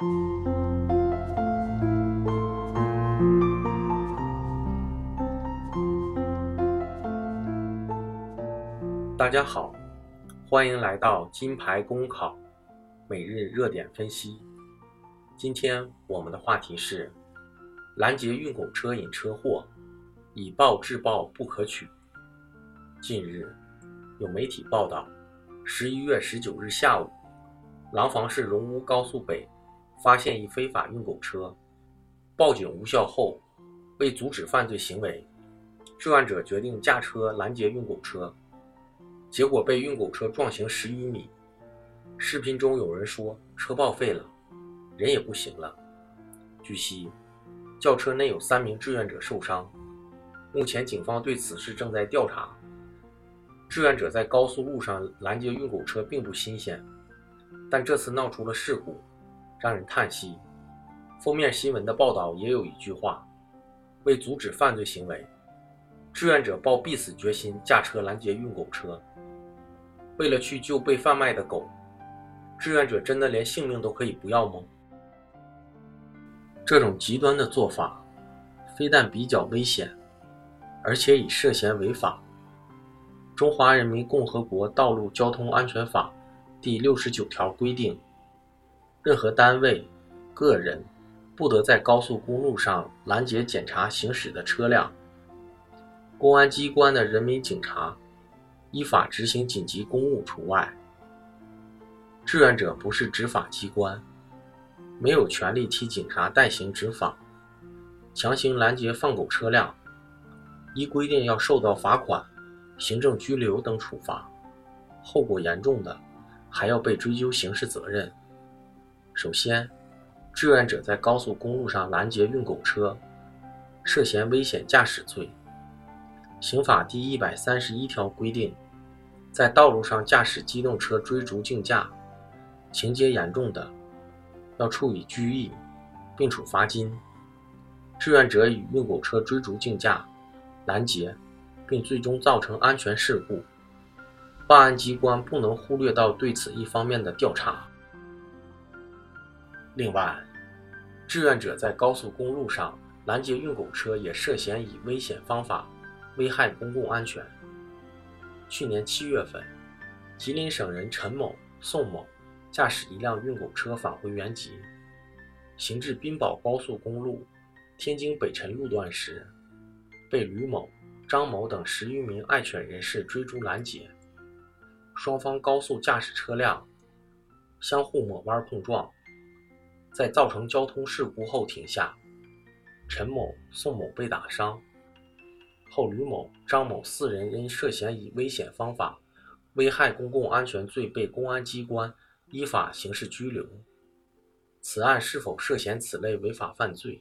大家好，欢迎来到金牌公考每日热点分析。今天我们的话题是：拦截运狗车引车祸，以暴制暴不可取。近日，有媒体报道，十一月十九日下午，廊坊市荣乌高速北发现一非法运狗车，报警无效后，为阻止犯罪行为，志愿者决定驾车拦截运狗车。结果被运狗车撞行十余米。视频中有人说车报废了，人也不行了。据悉，轿车内有三名志愿者受伤。目前警方对此事正在调查。志愿者在高速路上拦截运狗车并不新鲜，但这次闹出了事故，让人叹息。封面新闻的报道也有一句话：为阻止犯罪行为，志愿者抱必死决心驾车拦截运狗车。为了去救被贩卖的狗，志愿者真的连性命都可以不要吗？这种极端的做法，非但比较危险，而且已涉嫌违法。《中华人民共和国道路交通安全法》第六十九条规定，任何单位、个人不得在高速公路上拦截检查行驶的车辆。公安机关的人民警察。依法执行紧急公务除外。志愿者不是执法机关，没有权利替警察代行执法。强行拦截放狗车辆，依规定要受到罚款、行政拘留等处罚，后果严重的还要被追究刑事责任。首先，志愿者在高速公路上拦截运狗车，涉嫌危险驾驶罪。刑法第一百三十一条规定，在道路上驾驶机动车追逐竞驾，情节严重的，要处以拘役，并处罚金。志愿者与运狗车追逐竞驾、拦截，并最终造成安全事故，办案机关不能忽略到对此一方面的调查。另外，志愿者在高速公路上拦截运狗车，也涉嫌以危险方法。危害公共安全。去年七月份，吉林省人陈某、宋某驾驶一辆运狗车返回原籍，行至滨保高速公路天津北辰路段时，被吕某、张某等十余名爱犬人士追逐拦截，双方高速驾驶车辆相互抹弯碰撞，在造成交通事故后停下，陈某、宋某被打伤。后，吕某、张某四人因涉嫌以危险方法危害公共安全罪被公安机关依法刑事拘留。此案是否涉嫌此类违法犯罪，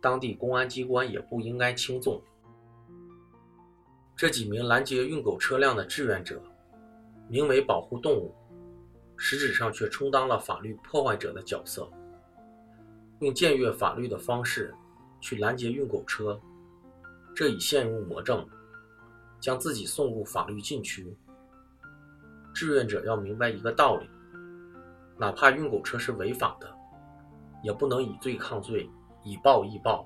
当地公安机关也不应该轻纵。这几名拦截运狗车辆的志愿者，名为保护动物，实质上却充当了法律破坏者的角色，用僭越法律的方式去拦截运狗车。这已陷入魔怔，将自己送入法律禁区。志愿者要明白一个道理：哪怕运狗车是违法的，也不能以罪抗罪，以暴易暴，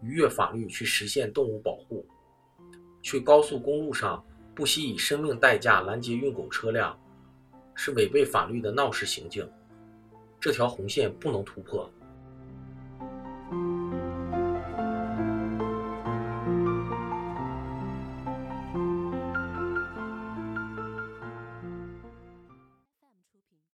逾越法律去实现动物保护。去高速公路上不惜以生命代价拦截运狗车辆，是违背法律的闹事行径。这条红线不能突破。